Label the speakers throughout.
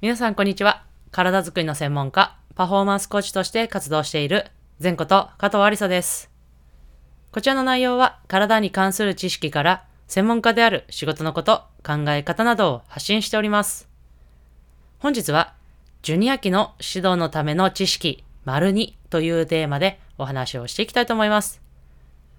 Speaker 1: 皆さんこんにちは。体づくりの専門家、パフォーマンスコーチとして活動している、前こと加藤ありさです。こちらの内容は、体に関する知識から、専門家である仕事のこと、考え方などを発信しております。本日は、ジュニア期の指導のための知識、丸2というテーマでお話をしていきたいと思います。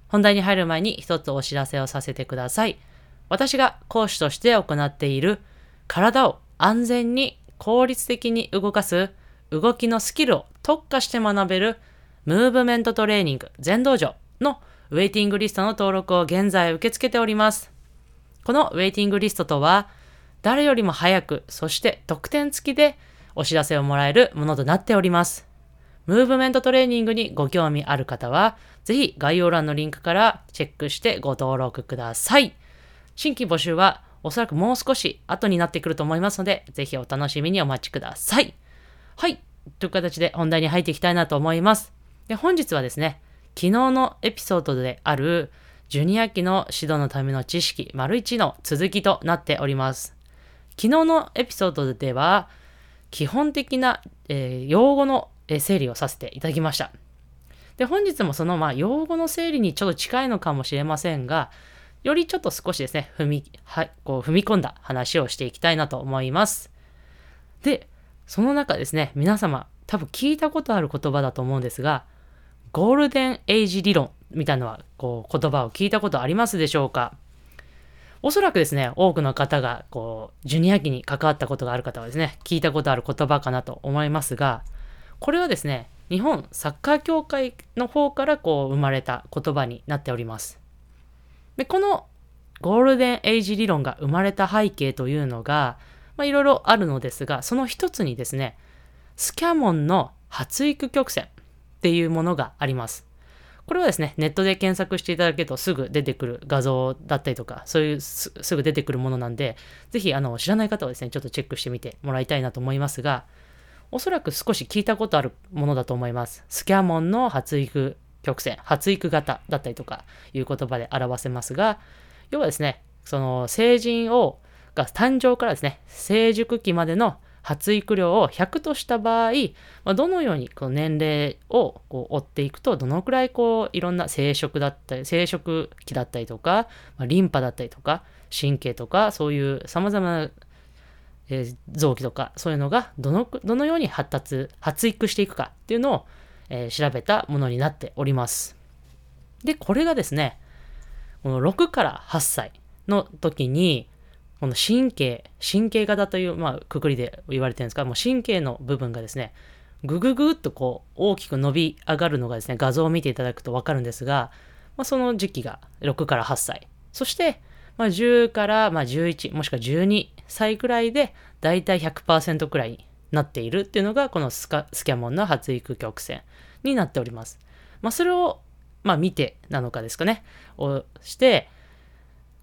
Speaker 1: 本題に入る前に一つお知らせをさせてください。私が講師として行っている体を安全に効率的に動かす動きのスキルを特化して学べるムーブメントトレーニング全道場のウェイティングリストの登録を現在受け付けております。このウェイティングリストとは誰よりも早くそして特典付きでお知らせをもらえるものとなっております。ムーブメントトレーニングにご興味ある方は、ぜひ概要欄のリンクからチェックしてご登録ください。新規募集はおそらくもう少し後になってくると思いますので、ぜひお楽しみにお待ちください。はい。という形で本題に入っていきたいなと思います。で、本日はですね、昨日のエピソードである、ジュニア期の指導のための知識、丸1の続きとなっております。昨日のエピソードでは、基本的な、えー用語の整理をさせていただきました。で、本日もその、まあ、用語の整理にちょっと近いのかもしれませんが、よりちょっと少しですね、踏み、はい、こう踏み込んだ話をしていきたいなと思います。で、その中ですね、皆様、多分聞いたことある言葉だと思うんですが、ゴールデンエイジ理論みたいなのは、こう、言葉を聞いたことありますでしょうか？おそらくですね、多くの方が、こう、ジュニア期に関わったことがある方はですね、聞いたことある言葉かなと思いますが、これはですね、日本サッカー協会の方からこう生まれた言葉になっております。で、このゴールデンエイジ理論が生まれた背景というのが、まあ、いろいろあるのですが、その一つにですね、スキャモンの発育曲線っていうものがあります。これはですね、ネットで検索していただけるとすぐ出てくる画像だったりとか、そういうすぐ出てくるものなんで、ぜひあの知らない方はですね、ちょっとチェックしてみてもらいたいなと思いますが、おそらく少し聞いたことあるものだと思います。スキャモンの発育曲線、発育型だったりとかいう言葉で表せますが、要はですね、その成人を、が誕生からですね、成熟期までの発育量を100とした場合、まあ、どのようにこの年齢をこう追っていくと、どのくらいこういろんな生殖だったり、生殖期だったりとか、まあ、リンパだったりとか、神経とか、そういう様々なえー臓器とかそういうのがどのどのように発達発育していくかっていうのを、えー調べたものになっております。でこれがですねこの6から8歳の時にこの神経神経型という、まあ、くくりで言われてるんですがもう神経の部分がですねぐぐぐっとこう大きく伸び上がるのがですね画像を見ていただくと分かるんですが、まあ、その時期が6から8歳。そしてまあ、10からまあ11もしくは12歳くらいでだいたい100%くらいなっているっていうのがこのスカスキャモンの発育曲線になっております。まあ、それをまあ見てなのかですかねをして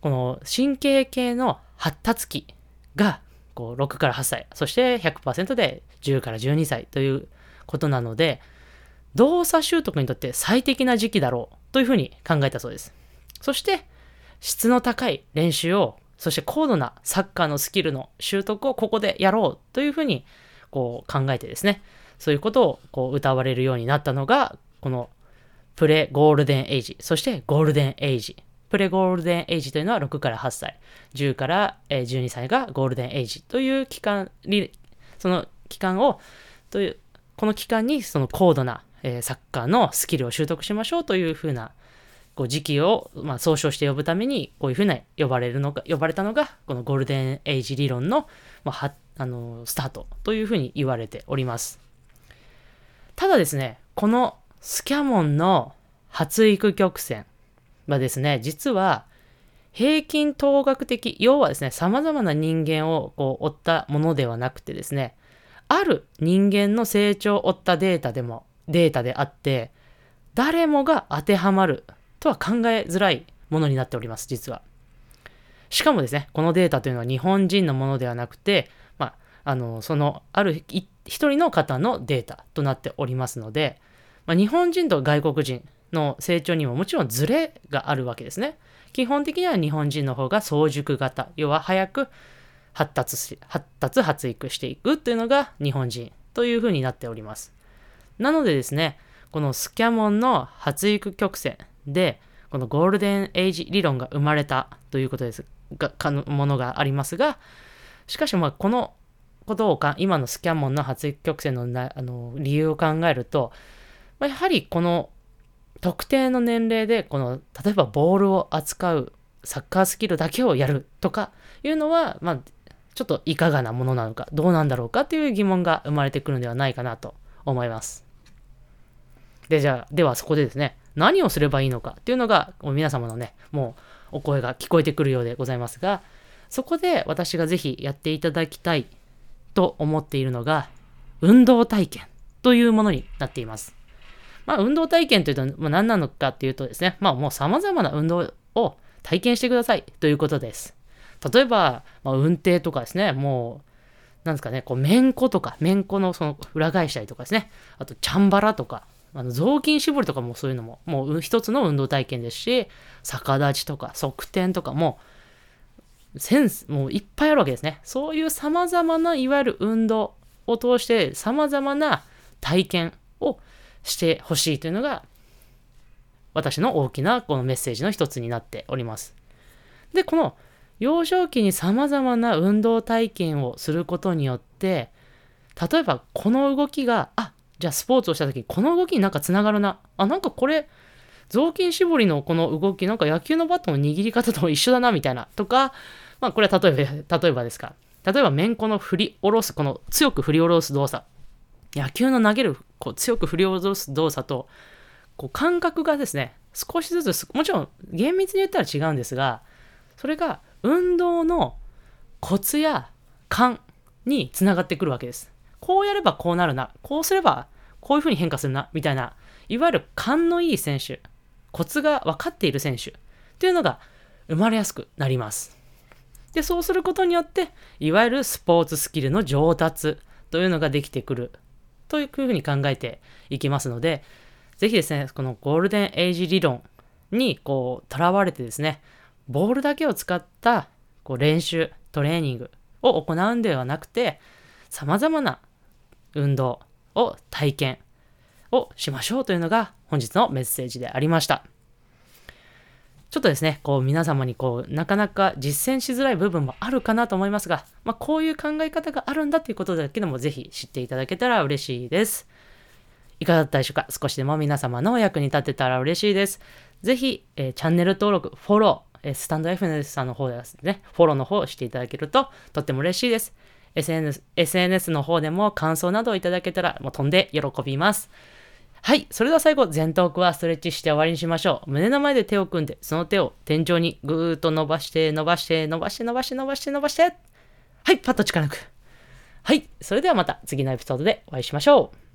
Speaker 1: この神経系の発達期がこう6から8歳そして100%で10から12歳ということなので動作習得にとって最適な時期だろうというふうに考えたそうです。そして質の高い練習を、そして高度なサッカーのスキルの習得をここでやろうというふうにこう考えてですね、そういうことをこう歌われるようになったのが、このプレゴールデンエイジ、そしてゴールデンエイジ。プレゴールデンエイジというのは6から8歳、10から12歳がゴールデンエイジという期間、その期間を、という、この期間にその高度な、サッカーのスキルを習得しましょうというふうなこう時期を、まあ、総称して呼ぶためにこういうふうな呼ばれるのが呼ばれたのがこのゴールデンエイジ理論の,、まあ、はあのスタートというふうに言われておりますただですねこのスキャモンの発育曲線はですね実は平均等学的要はですね様々な人間をこう追ったものではなくてですねある人間の成長を追ったデータでもデータであって誰もが当てはまるとは考えづらいものになっております、実は。しかもですね、このデータというのは日本人のものではなくて、あ、の、その、ある一人の方のデータとなっておりますので、まあ、日本人と外国人の成長にももちろんズレがあるわけですね。基本的には日本人の方が早熟型、要は早く発達し、発達発育していくというのが日本人という風になっております。なのでですね、このスキャモンの発育曲線で、このゴールデンエイジ理論が生まれたということですが、かのものがありますが、しかしまあこのことをか、今のスキャンモンの発育曲線のなあの理由を考えると、まあ、やはりこの特定の年齢で、この例えばボールを扱うサッカースキルだけをやるとかいうのは、まあ、ちょっといかがなものなのか、どうなんだろうかっていう疑問が生まれてくるんではないかなと思います。で、じゃあ、ではそこでですね、何をすればいいのかっていうのが、皆様のね、もうお声が聞こえてくるようでございますが、そこで私がぜひやっていただきたいと思っているのが、運動体験というものになっています。まあ、運動体験というと、ま、何なのかっていうとですね、まあ、もう様々な運動を体験してくださいということです。例えば、まあ、運転とかですね、もう、なんですかね、こう、めんことか、めんこのその裏返したりとかですね、あと、チャンバラとか、あの雑巾絞りとかもそういうのも、もう一つの運動体験ですし、逆立ちとか、側転とかも、センス、もういっぱいあるわけですね。そういう様々な、いわゆる運動を通して、様々な体験をしてほしいというのが、私の大きなこのメッセージの一つになっております。で、この幼少期に様々な運動体験をすることによって、例えばこの動きが、あ、じゃあスポーツをした時にこの動きになんかつながるな。あ、なんかこれ、雑巾絞りのこの動き、なんか野球のバットの握り方と一緒だな、みたいな。とか、まあこれは例えば、例えばですか。例えば、めんこの振り下ろす、この強く振り下ろす動作。野球の投げる、こう強く振り下ろす動作と、こう感覚がですね、少しずつ、もちろん厳密に言ったら違うんですが、それが運動のコツや勘につながってくるわけです。こうやればこうなるな、こうすればこういう風に変化するな、みたいな、いわゆる勘のいい選手、コツが分かっている選手っていうのが生まれやすくなります。で、そうすることによって、いわゆるスポーツスキルの上達というのができてくるというふうに考えていきますので、ぜひですね、このゴールデンエイジ理論にこう、とらわれてですね、ボールだけを使ったこう練習、トレーニングを行うんではなくて、様々な運動を体験をしましょうというのが本日のメッセージでありました。ちょっとですね、こう皆様にこう、なかなか実践しづらい部分もあるかなと思いますが、まあ、こういう考え方があるんだということだけでもぜひ知っていただけたら嬉しいです。いかがだったでしょうか？少しでも皆様のお役に立てたら嬉しいです。ぜひ、えー、チャンネル登録、フォロー、えー、スタンド FNS さんの方でですね、フォローの方をしていただけるととっても嬉しいです。SNS, SNS の方でも感想などをいただけたらもう飛んで喜びます。はい。それでは最後、前頭腔はストレッチして終わりにしましょう。胸の前で手を組んで、その手を天井にぐーっと伸ばして、伸ばして、伸ばして、伸ばして、伸ばして、伸ばして。はい。パッと力抜く。はい。それではまた次のエピソードでお会いしましょう。